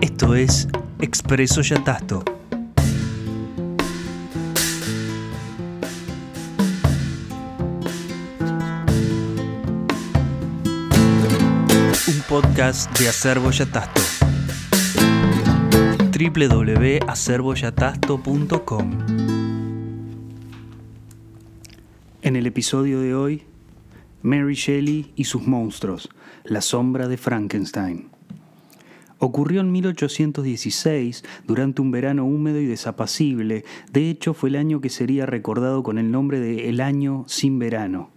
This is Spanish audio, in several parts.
Esto es Expreso Yatasto. Un podcast de Acervo Yatasto. www.acervoyatasto.com En el episodio de hoy, Mary Shelley y sus monstruos, la sombra de Frankenstein. Ocurrió en 1816, durante un verano húmedo y desapacible. De hecho, fue el año que sería recordado con el nombre de El Año Sin Verano.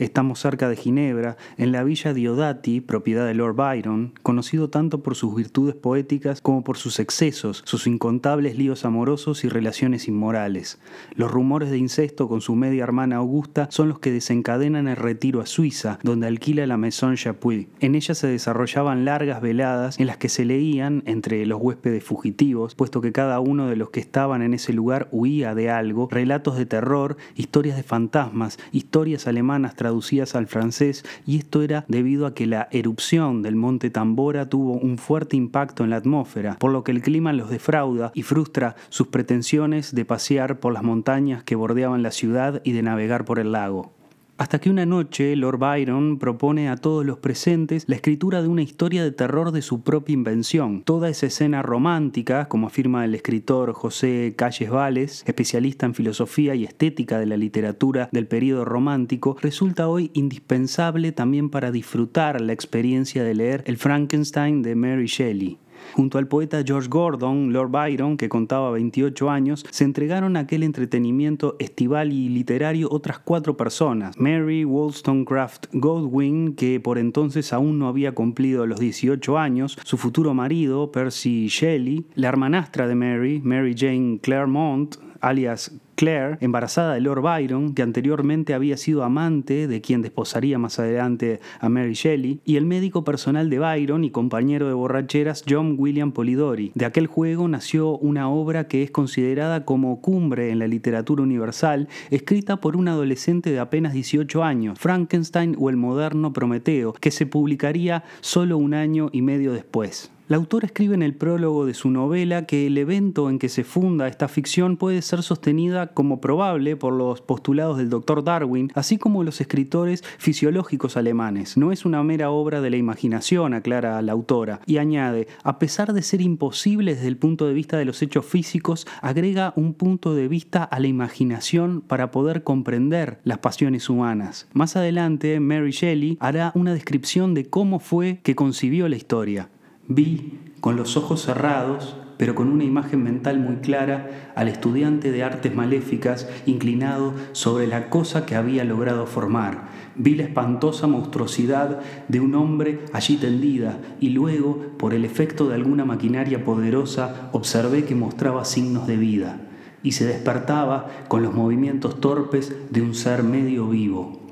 Estamos cerca de Ginebra, en la villa Diodati, propiedad de Lord Byron, conocido tanto por sus virtudes poéticas como por sus excesos, sus incontables líos amorosos y relaciones inmorales. Los rumores de incesto con su media hermana Augusta son los que desencadenan el retiro a Suiza, donde alquila la Maison Chapuis. En ella se desarrollaban largas veladas en las que se leían, entre los huéspedes fugitivos, puesto que cada uno de los que estaban en ese lugar huía de algo, relatos de terror, historias de fantasmas, historias alemanas traducidas al francés y esto era debido a que la erupción del monte Tambora tuvo un fuerte impacto en la atmósfera, por lo que el clima los defrauda y frustra sus pretensiones de pasear por las montañas que bordeaban la ciudad y de navegar por el lago. Hasta que una noche Lord Byron propone a todos los presentes la escritura de una historia de terror de su propia invención. Toda esa escena romántica, como afirma el escritor José Calles Vales, especialista en filosofía y estética de la literatura del período romántico, resulta hoy indispensable también para disfrutar la experiencia de leer El Frankenstein de Mary Shelley. Junto al poeta George Gordon, Lord Byron, que contaba 28 años, se entregaron a aquel entretenimiento estival y literario otras cuatro personas. Mary Wollstonecraft Godwin, que por entonces aún no había cumplido los 18 años, su futuro marido, Percy Shelley, la hermanastra de Mary, Mary Jane Claremont, alias Claire, embarazada de Lord Byron, que anteriormente había sido amante de quien desposaría más adelante a Mary Shelley, y el médico personal de Byron y compañero de borracheras John William Polidori. De aquel juego nació una obra que es considerada como cumbre en la literatura universal, escrita por un adolescente de apenas 18 años, Frankenstein o el moderno Prometeo, que se publicaría solo un año y medio después. La autora escribe en el prólogo de su novela que el evento en que se funda esta ficción puede ser sostenida como probable por los postulados del doctor Darwin, así como los escritores fisiológicos alemanes. No es una mera obra de la imaginación, aclara la autora, y añade, a pesar de ser imposible desde el punto de vista de los hechos físicos, agrega un punto de vista a la imaginación para poder comprender las pasiones humanas. Más adelante, Mary Shelley hará una descripción de cómo fue que concibió la historia. Vi, con los ojos cerrados, pero con una imagen mental muy clara, al estudiante de artes maléficas inclinado sobre la cosa que había logrado formar. Vi la espantosa monstruosidad de un hombre allí tendida y luego, por el efecto de alguna maquinaria poderosa, observé que mostraba signos de vida y se despertaba con los movimientos torpes de un ser medio vivo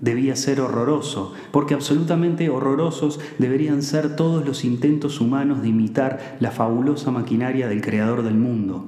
debía ser horroroso, porque absolutamente horrorosos deberían ser todos los intentos humanos de imitar la fabulosa maquinaria del creador del mundo.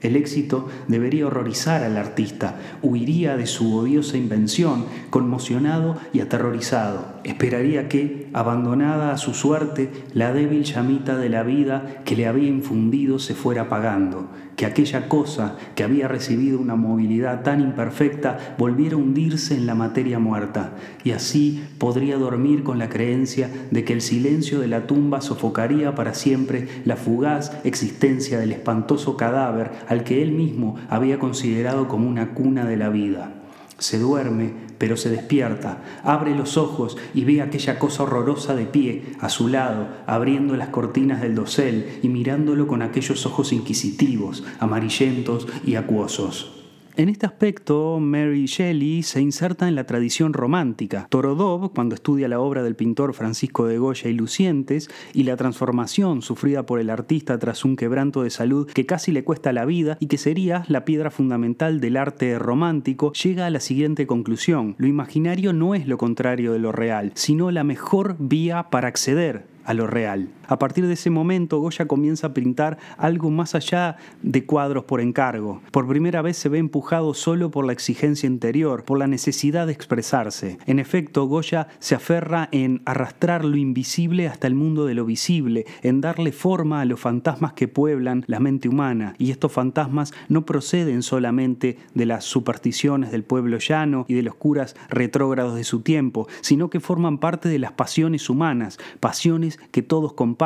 El éxito debería horrorizar al artista, huiría de su odiosa invención, conmocionado y aterrorizado. Esperaría que, abandonada a su suerte, la débil llamita de la vida que le había infundido se fuera apagando, que aquella cosa que había recibido una movilidad tan imperfecta volviera a hundirse en la materia muerta, y así podría dormir con la creencia de que el silencio de la tumba sofocaría para siempre la fugaz existencia del espantoso cadáver al que él mismo había considerado como una cuna de la vida. Se duerme, pero se despierta, abre los ojos y ve aquella cosa horrorosa de pie, a su lado, abriendo las cortinas del dosel y mirándolo con aquellos ojos inquisitivos, amarillentos y acuosos. En este aspecto, Mary Shelley se inserta en la tradición romántica. Torodov, cuando estudia la obra del pintor Francisco de Goya y Lucientes, y la transformación sufrida por el artista tras un quebranto de salud que casi le cuesta la vida y que sería la piedra fundamental del arte romántico, llega a la siguiente conclusión. Lo imaginario no es lo contrario de lo real, sino la mejor vía para acceder a lo real. A partir de ese momento, Goya comienza a pintar algo más allá de cuadros por encargo. Por primera vez se ve empujado solo por la exigencia interior, por la necesidad de expresarse. En efecto, Goya se aferra en arrastrar lo invisible hasta el mundo de lo visible, en darle forma a los fantasmas que pueblan la mente humana. Y estos fantasmas no proceden solamente de las supersticiones del pueblo llano y de los curas retrógrados de su tiempo, sino que forman parte de las pasiones humanas, pasiones que todos comparten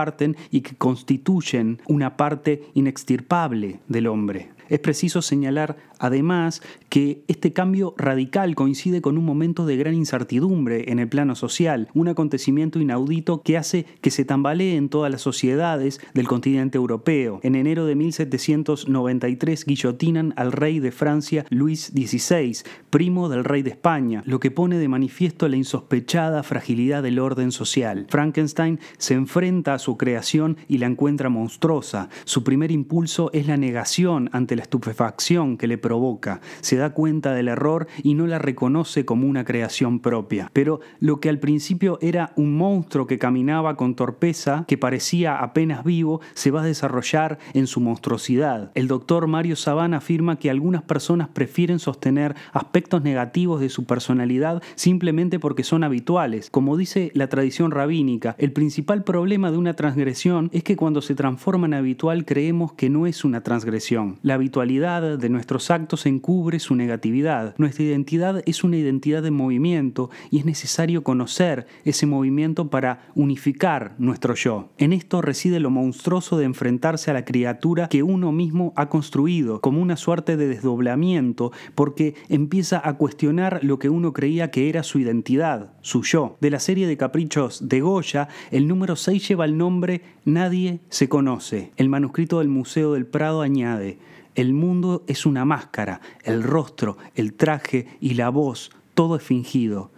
y que constituyen una parte inextirpable del hombre. Es preciso señalar además que este cambio radical coincide con un momento de gran incertidumbre en el plano social, un acontecimiento inaudito que hace que se tambaleen todas las sociedades del continente europeo. En enero de 1793 guillotinan al rey de Francia Luis XVI, primo del rey de España, lo que pone de manifiesto la insospechada fragilidad del orden social. Frankenstein se enfrenta a su creación y la encuentra monstruosa. Su primer impulso es la negación ante la estupefacción que le provoca, se da cuenta del error y no la reconoce como una creación propia. Pero lo que al principio era un monstruo que caminaba con torpeza, que parecía apenas vivo, se va a desarrollar en su monstruosidad. El doctor Mario Sabana afirma que algunas personas prefieren sostener aspectos negativos de su personalidad simplemente porque son habituales. Como dice la tradición rabínica, el principal problema de una transgresión es que cuando se transforma en habitual creemos que no es una transgresión. La habitualidad de nuestros actos encubre su negatividad. Nuestra identidad es una identidad de movimiento y es necesario conocer ese movimiento para unificar nuestro yo. En esto reside lo monstruoso de enfrentarse a la criatura que uno mismo ha construido, como una suerte de desdoblamiento, porque empieza a cuestionar lo que uno creía que era su identidad, su yo. De la serie de caprichos de Goya, el número 6 lleva el nombre Nadie se conoce. El manuscrito del Museo del Prado añade, el mundo es una máscara, el rostro, el traje y la voz, todo es fingido.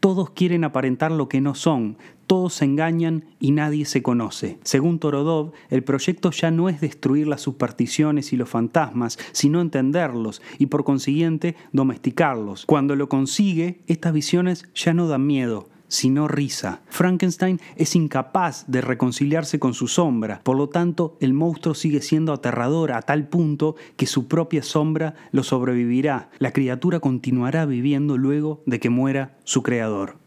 Todos quieren aparentar lo que no son, todos se engañan y nadie se conoce. Según Torodov, el proyecto ya no es destruir las supersticiones y los fantasmas, sino entenderlos y por consiguiente domesticarlos. Cuando lo consigue, estas visiones ya no dan miedo, sino risa. Frankenstein es incapaz de reconciliarse con su sombra, por lo tanto el monstruo sigue siendo aterrador a tal punto que su propia sombra lo sobrevivirá. La criatura continuará viviendo luego de que muera su creador.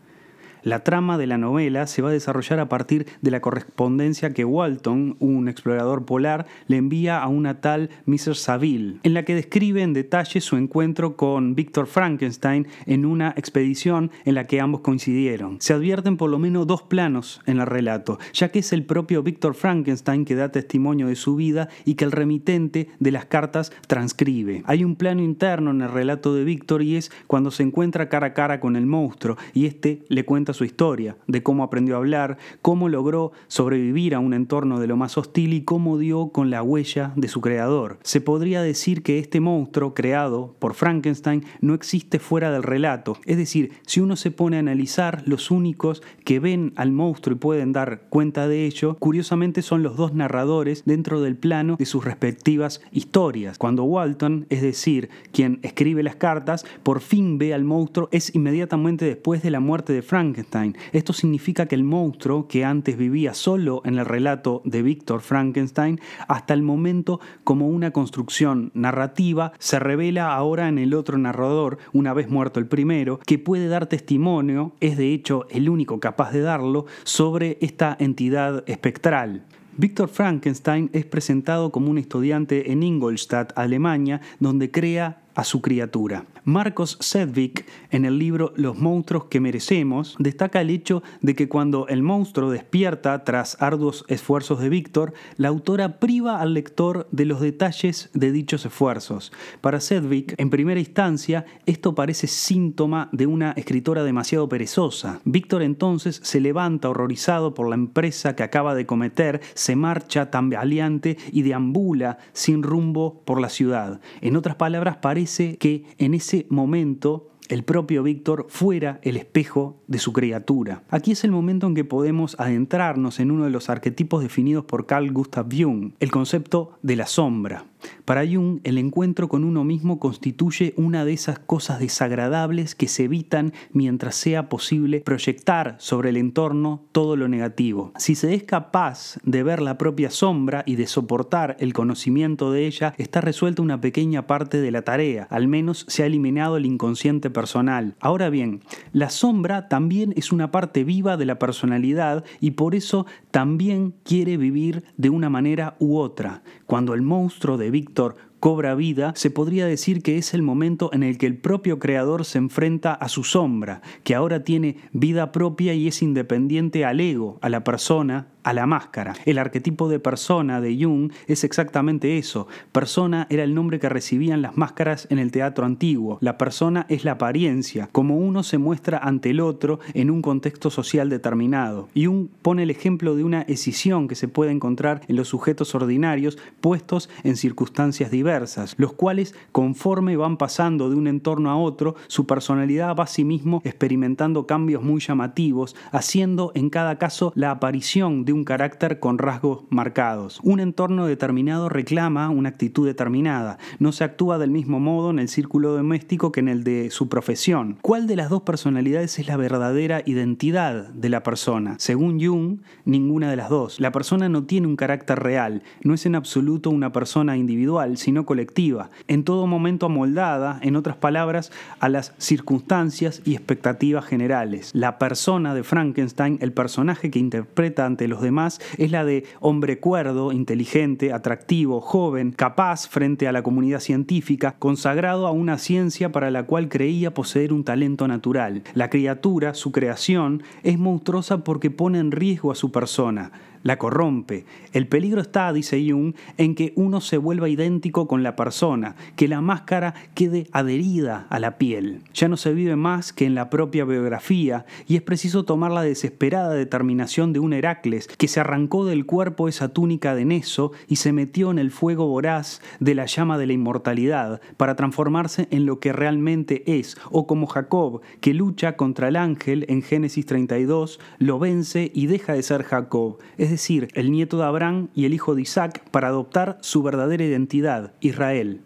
La trama de la novela se va a desarrollar a partir de la correspondencia que Walton, un explorador polar, le envía a una tal Mrs. Saville, en la que describe en detalle su encuentro con Victor Frankenstein en una expedición en la que ambos coincidieron. Se advierten por lo menos dos planos en el relato, ya que es el propio Victor Frankenstein que da testimonio de su vida y que el remitente de las cartas transcribe. Hay un plano interno en el relato de Victor y es cuando se encuentra cara a cara con el monstruo y este le cuenta su historia, de cómo aprendió a hablar, cómo logró sobrevivir a un entorno de lo más hostil y cómo dio con la huella de su creador. Se podría decir que este monstruo creado por Frankenstein no existe fuera del relato, es decir, si uno se pone a analizar, los únicos que ven al monstruo y pueden dar cuenta de ello, curiosamente son los dos narradores dentro del plano de sus respectivas historias. Cuando Walton, es decir, quien escribe las cartas, por fin ve al monstruo, es inmediatamente después de la muerte de Frankenstein esto significa que el monstruo, que antes vivía solo en el relato de Víctor Frankenstein, hasta el momento como una construcción narrativa, se revela ahora en el otro narrador, una vez muerto el primero, que puede dar testimonio, es de hecho el único capaz de darlo, sobre esta entidad espectral. Víctor Frankenstein es presentado como un estudiante en Ingolstadt, Alemania, donde crea a su criatura. Marcos Sedvik, en el libro Los monstruos que merecemos, destaca el hecho de que cuando el monstruo despierta tras arduos esfuerzos de Víctor, la autora priva al lector de los detalles de dichos esfuerzos. Para Sedvik, en primera instancia, esto parece síntoma de una escritora demasiado perezosa. Víctor entonces se levanta horrorizado por la empresa que acaba de cometer, se marcha tambaleante y deambula sin rumbo por la ciudad. En otras palabras, parece que en ese momento el propio Víctor fuera el espejo de su criatura. Aquí es el momento en que podemos adentrarnos en uno de los arquetipos definidos por Carl Gustav Jung, el concepto de la sombra. Para Jung, el encuentro con uno mismo constituye una de esas cosas desagradables que se evitan mientras sea posible proyectar sobre el entorno todo lo negativo. Si se es capaz de ver la propia sombra y de soportar el conocimiento de ella, está resuelta una pequeña parte de la tarea, al menos se ha eliminado el inconsciente personal. Ahora bien, la sombra también es una parte viva de la personalidad y por eso también quiere vivir de una manera u otra. Cuando el monstruo de Víctor cobra vida, se podría decir que es el momento en el que el propio creador se enfrenta a su sombra, que ahora tiene vida propia y es independiente al ego, a la persona, a la máscara. El arquetipo de persona de Jung es exactamente eso. Persona era el nombre que recibían las máscaras en el teatro antiguo. La persona es la apariencia, como uno se muestra ante el otro en un contexto social determinado. Jung pone el ejemplo de una escisión que se puede encontrar en los sujetos ordinarios puestos en circunstancias diversas, los cuales conforme van pasando de un entorno a otro, su personalidad va a sí mismo experimentando cambios muy llamativos, haciendo en cada caso la aparición de un carácter con rasgos marcados. Un entorno determinado reclama una actitud determinada. No se actúa del mismo modo en el círculo doméstico que en el de su profesión. ¿Cuál de las dos personalidades es la verdadera identidad de la persona? Según Jung, ninguna de las dos. La persona no tiene un carácter real, no es en absoluto una persona individual, sino colectiva, en todo momento amoldada, en otras palabras, a las circunstancias y expectativas generales. La persona de Frankenstein, el personaje que interpreta ante los demás es la de hombre cuerdo, inteligente, atractivo, joven, capaz frente a la comunidad científica, consagrado a una ciencia para la cual creía poseer un talento natural. La criatura, su creación, es monstruosa porque pone en riesgo a su persona la corrompe. El peligro está, dice Jung, en que uno se vuelva idéntico con la persona, que la máscara quede adherida a la piel. Ya no se vive más que en la propia biografía y es preciso tomar la desesperada determinación de un Heracles que se arrancó del cuerpo esa túnica de Neso y se metió en el fuego voraz de la llama de la inmortalidad para transformarse en lo que realmente es, o como Jacob, que lucha contra el ángel en Génesis 32, lo vence y deja de ser Jacob, es decir, el nieto de Abraham y el hijo de Isaac, para adoptar su verdadera identidad, Israel.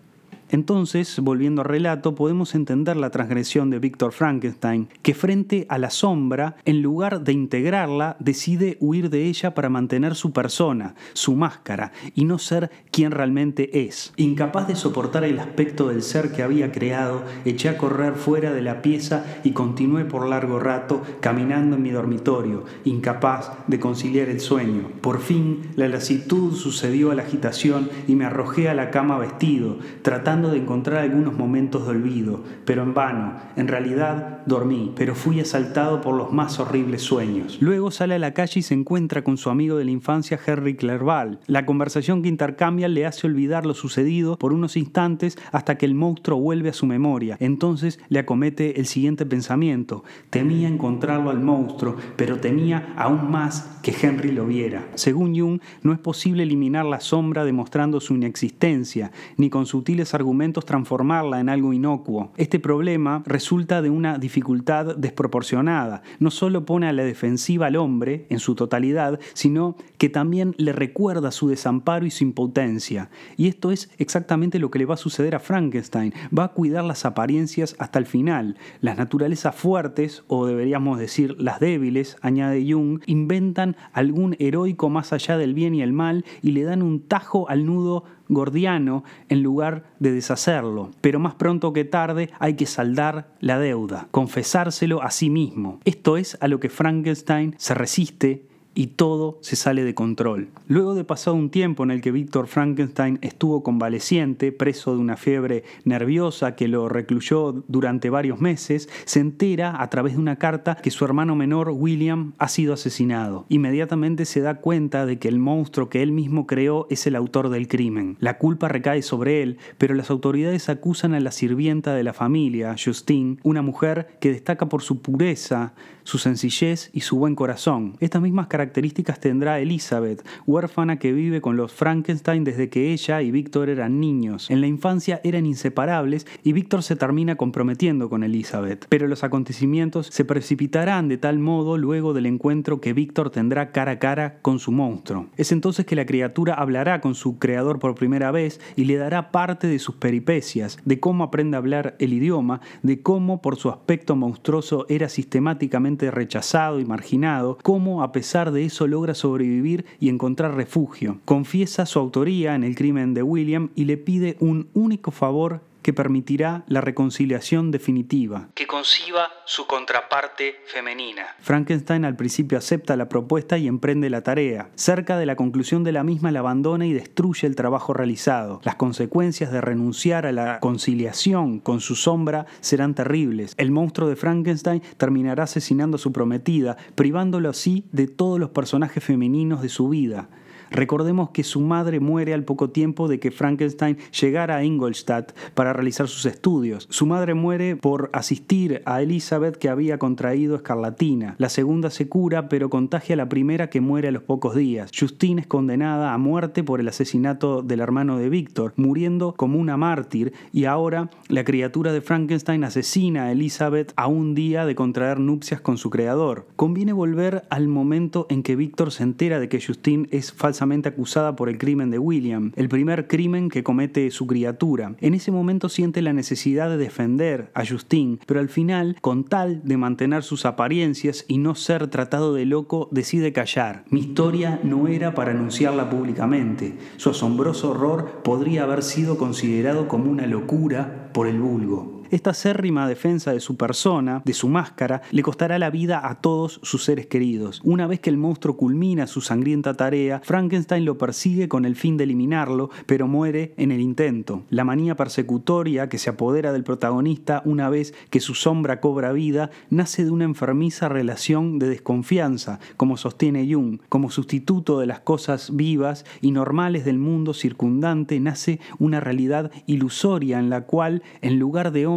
Entonces, volviendo al relato, podemos entender la transgresión de Víctor Frankenstein, que frente a la sombra, en lugar de integrarla, decide huir de ella para mantener su persona, su máscara, y no ser quien realmente es. Incapaz de soportar el aspecto del ser que había creado, eché a correr fuera de la pieza y continué por largo rato caminando en mi dormitorio, incapaz de conciliar el sueño. Por fin, la lasitud sucedió a la agitación y me arrojé a la cama vestido, tratando de encontrar algunos momentos de olvido, pero en vano. En realidad dormí, pero fui asaltado por los más horribles sueños. Luego sale a la calle y se encuentra con su amigo de la infancia, Henry Clerval. La conversación que intercambian le hace olvidar lo sucedido por unos instantes hasta que el monstruo vuelve a su memoria. Entonces le acomete el siguiente pensamiento. Temía encontrarlo al monstruo, pero temía aún más que Henry lo viera. Según Jung, no es posible eliminar la sombra demostrando su inexistencia, ni con sutiles argumentos transformarla en algo inocuo. Este problema resulta de una dificultad desproporcionada. No solo pone a la defensiva al hombre en su totalidad, sino que también le recuerda su desamparo y su impotencia. Y esto es exactamente lo que le va a suceder a Frankenstein. Va a cuidar las apariencias hasta el final. Las naturalezas fuertes, o deberíamos decir las débiles, añade Jung, inventan algún heroico más allá del bien y el mal y le dan un tajo al nudo gordiano en lugar de deshacerlo. Pero más pronto que tarde hay que saldar la deuda, confesárselo a sí mismo. Esto es a lo que Frankenstein se resiste y todo se sale de control. Luego de pasado un tiempo en el que Víctor Frankenstein estuvo convaleciente, preso de una fiebre nerviosa que lo recluyó durante varios meses, se entera a través de una carta que su hermano menor William ha sido asesinado. Inmediatamente se da cuenta de que el monstruo que él mismo creó es el autor del crimen. La culpa recae sobre él, pero las autoridades acusan a la sirvienta de la familia, Justine, una mujer que destaca por su pureza, su sencillez y su buen corazón. Estas mismas características tendrá Elizabeth, huérfana que vive con los Frankenstein desde que ella y Víctor eran niños. En la infancia eran inseparables y Víctor se termina comprometiendo con Elizabeth. Pero los acontecimientos se precipitarán de tal modo luego del encuentro que Víctor tendrá cara a cara con su monstruo. Es entonces que la criatura hablará con su creador por primera vez y le dará parte de sus peripecias, de cómo aprende a hablar el idioma, de cómo por su aspecto monstruoso era sistemáticamente rechazado y marginado, cómo a pesar de eso logra sobrevivir y encontrar refugio. Confiesa su autoría en el crimen de William y le pide un único favor que permitirá la reconciliación definitiva. Que conciba su contraparte femenina. Frankenstein al principio acepta la propuesta y emprende la tarea. Cerca de la conclusión de la misma la abandona y destruye el trabajo realizado. Las consecuencias de renunciar a la conciliación con su sombra serán terribles. El monstruo de Frankenstein terminará asesinando a su prometida, privándolo así de todos los personajes femeninos de su vida. Recordemos que su madre muere al poco tiempo de que Frankenstein llegara a Ingolstadt para realizar sus estudios. Su madre muere por asistir a Elizabeth que había contraído escarlatina. La segunda se cura pero contagia a la primera que muere a los pocos días. Justine es condenada a muerte por el asesinato del hermano de Víctor, muriendo como una mártir y ahora la criatura de Frankenstein asesina a Elizabeth a un día de contraer nupcias con su creador. Conviene volver al momento en que Víctor se entera de que Justine es falsa acusada por el crimen de William, el primer crimen que comete su criatura. En ese momento siente la necesidad de defender a Justine, pero al final, con tal de mantener sus apariencias y no ser tratado de loco, decide callar. Mi historia no era para anunciarla públicamente. Su asombroso horror podría haber sido considerado como una locura por el vulgo. Esta acérrima defensa de su persona, de su máscara, le costará la vida a todos sus seres queridos. Una vez que el monstruo culmina su sangrienta tarea, Frankenstein lo persigue con el fin de eliminarlo, pero muere en el intento. La manía persecutoria que se apodera del protagonista una vez que su sombra cobra vida nace de una enfermiza relación de desconfianza, como sostiene Jung. Como sustituto de las cosas vivas y normales del mundo circundante nace una realidad ilusoria en la cual, en lugar de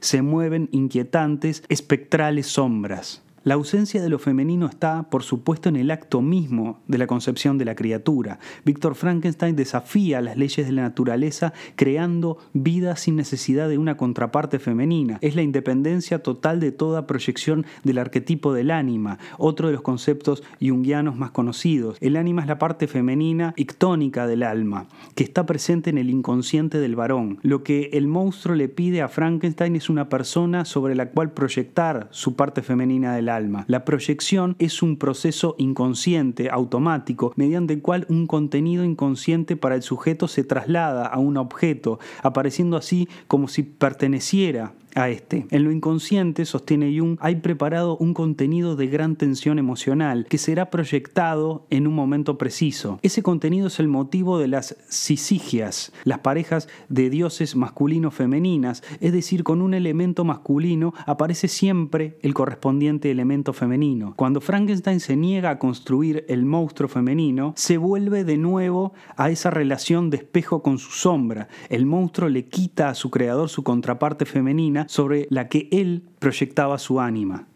se mueven inquietantes, espectrales sombras. La ausencia de lo femenino está, por supuesto, en el acto mismo de la concepción de la criatura. Víctor Frankenstein desafía las leyes de la naturaleza creando vida sin necesidad de una contraparte femenina. Es la independencia total de toda proyección del arquetipo del ánima, otro de los conceptos jungianos más conocidos. El ánima es la parte femenina ictónica del alma, que está presente en el inconsciente del varón. Lo que el monstruo le pide a Frankenstein es una persona sobre la cual proyectar su parte femenina del alma La proyección es un proceso inconsciente, automático, mediante el cual un contenido inconsciente para el sujeto se traslada a un objeto, apareciendo así como si perteneciera a este. En lo inconsciente, sostiene Jung, hay preparado un contenido de gran tensión emocional que será proyectado en un momento preciso. Ese contenido es el motivo de las sisigias, las parejas de dioses masculino-femeninas, es decir, con un elemento masculino aparece siempre el correspondiente elemento femenino. Cuando Frankenstein se niega a construir el monstruo femenino, se vuelve de nuevo a esa relación de espejo con su sombra. El monstruo le quita a su creador su contraparte femenina sobre la que él proyectaba su ánima.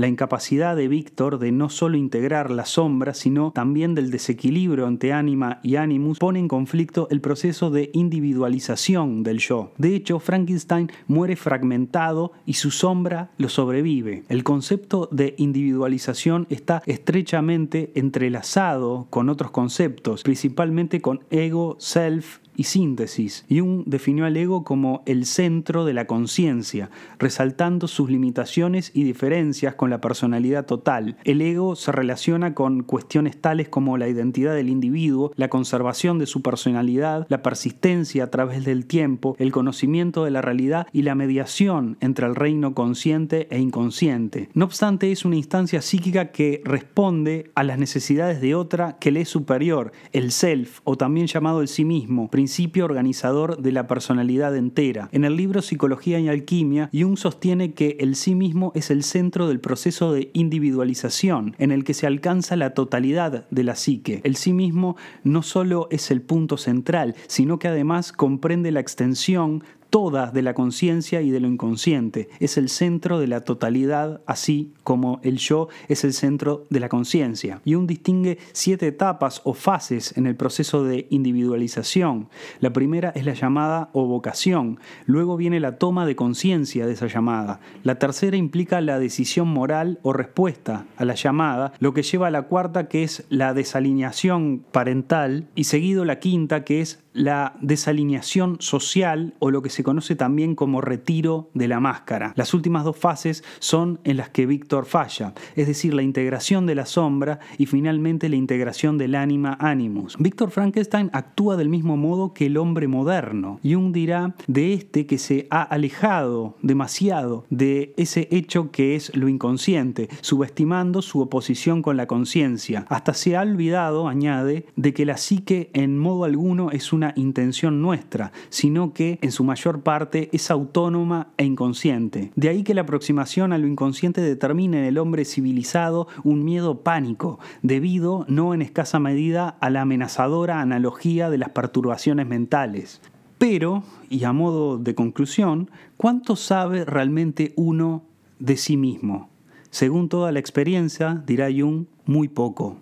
La incapacidad de Víctor de no solo integrar la sombra, sino también del desequilibrio entre ánima y animus, pone en conflicto el proceso de individualización del yo. De hecho, Frankenstein muere fragmentado y su sombra lo sobrevive. El concepto de individualización está estrechamente entrelazado con otros conceptos, principalmente con ego, self y síntesis. Jung definió al ego como el centro de la conciencia, resaltando sus limitaciones y diferencias con la personalidad total. El ego se relaciona con cuestiones tales como la identidad del individuo, la conservación de su personalidad, la persistencia a través del tiempo, el conocimiento de la realidad y la mediación entre el reino consciente e inconsciente. No obstante, es una instancia psíquica que responde a las necesidades de otra que le es superior, el self, o también llamado el sí mismo, principio organizador de la personalidad entera. En el libro Psicología y Alquimia, Jung sostiene que el sí mismo es el centro del proceso de individualización, en el que se alcanza la totalidad de la psique. El sí mismo no solo es el punto central, sino que además comprende la extensión toda de la conciencia y de lo inconsciente. Es el centro de la totalidad, así como el yo es el centro de la conciencia. Y un distingue siete etapas o fases en el proceso de individualización. La primera es la llamada o vocación. Luego viene la toma de conciencia de esa llamada. La tercera implica la decisión moral o respuesta a la llamada, lo que lleva a la cuarta que es la desalineación parental y seguido la quinta que es la desalineación social o lo que se conoce también como retiro de la máscara. Las últimas dos fases son en las que Víctor falla, es decir, la integración de la sombra y finalmente la integración del ánima animus. Víctor Frankenstein actúa del mismo modo que el hombre moderno. Jung dirá de este que se ha alejado demasiado de ese hecho que es lo inconsciente, subestimando su oposición con la conciencia. Hasta se ha olvidado, añade, de que la psique en modo alguno es un una intención nuestra, sino que en su mayor parte es autónoma e inconsciente. De ahí que la aproximación a lo inconsciente determine en el hombre civilizado un miedo pánico, debido no en escasa medida a la amenazadora analogía de las perturbaciones mentales. Pero, y a modo de conclusión, ¿cuánto sabe realmente uno de sí mismo? Según toda la experiencia, dirá Jung, muy poco.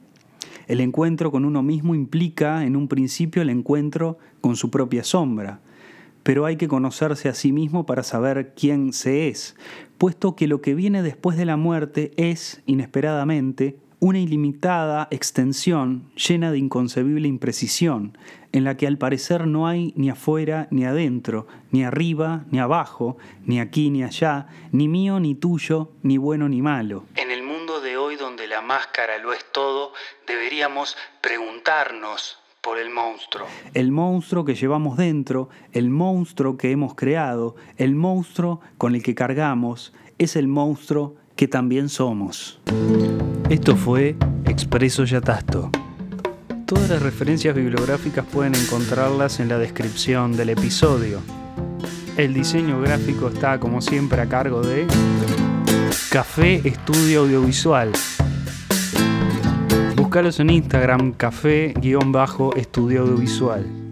El encuentro con uno mismo implica, en un principio, el encuentro con su propia sombra, pero hay que conocerse a sí mismo para saber quién se es, puesto que lo que viene después de la muerte es, inesperadamente, una ilimitada extensión llena de inconcebible imprecisión, en la que al parecer no hay ni afuera ni adentro, ni arriba ni abajo, ni aquí ni allá, ni mío ni tuyo, ni bueno ni malo. En el donde la máscara lo es todo, deberíamos preguntarnos por el monstruo. El monstruo que llevamos dentro, el monstruo que hemos creado, el monstruo con el que cargamos, es el monstruo que también somos. Esto fue Expreso Yatasto. Todas las referencias bibliográficas pueden encontrarlas en la descripción del episodio. El diseño gráfico está como siempre a cargo de Café Estudio Audiovisual. Búscalos en Instagram, café-estudio audiovisual.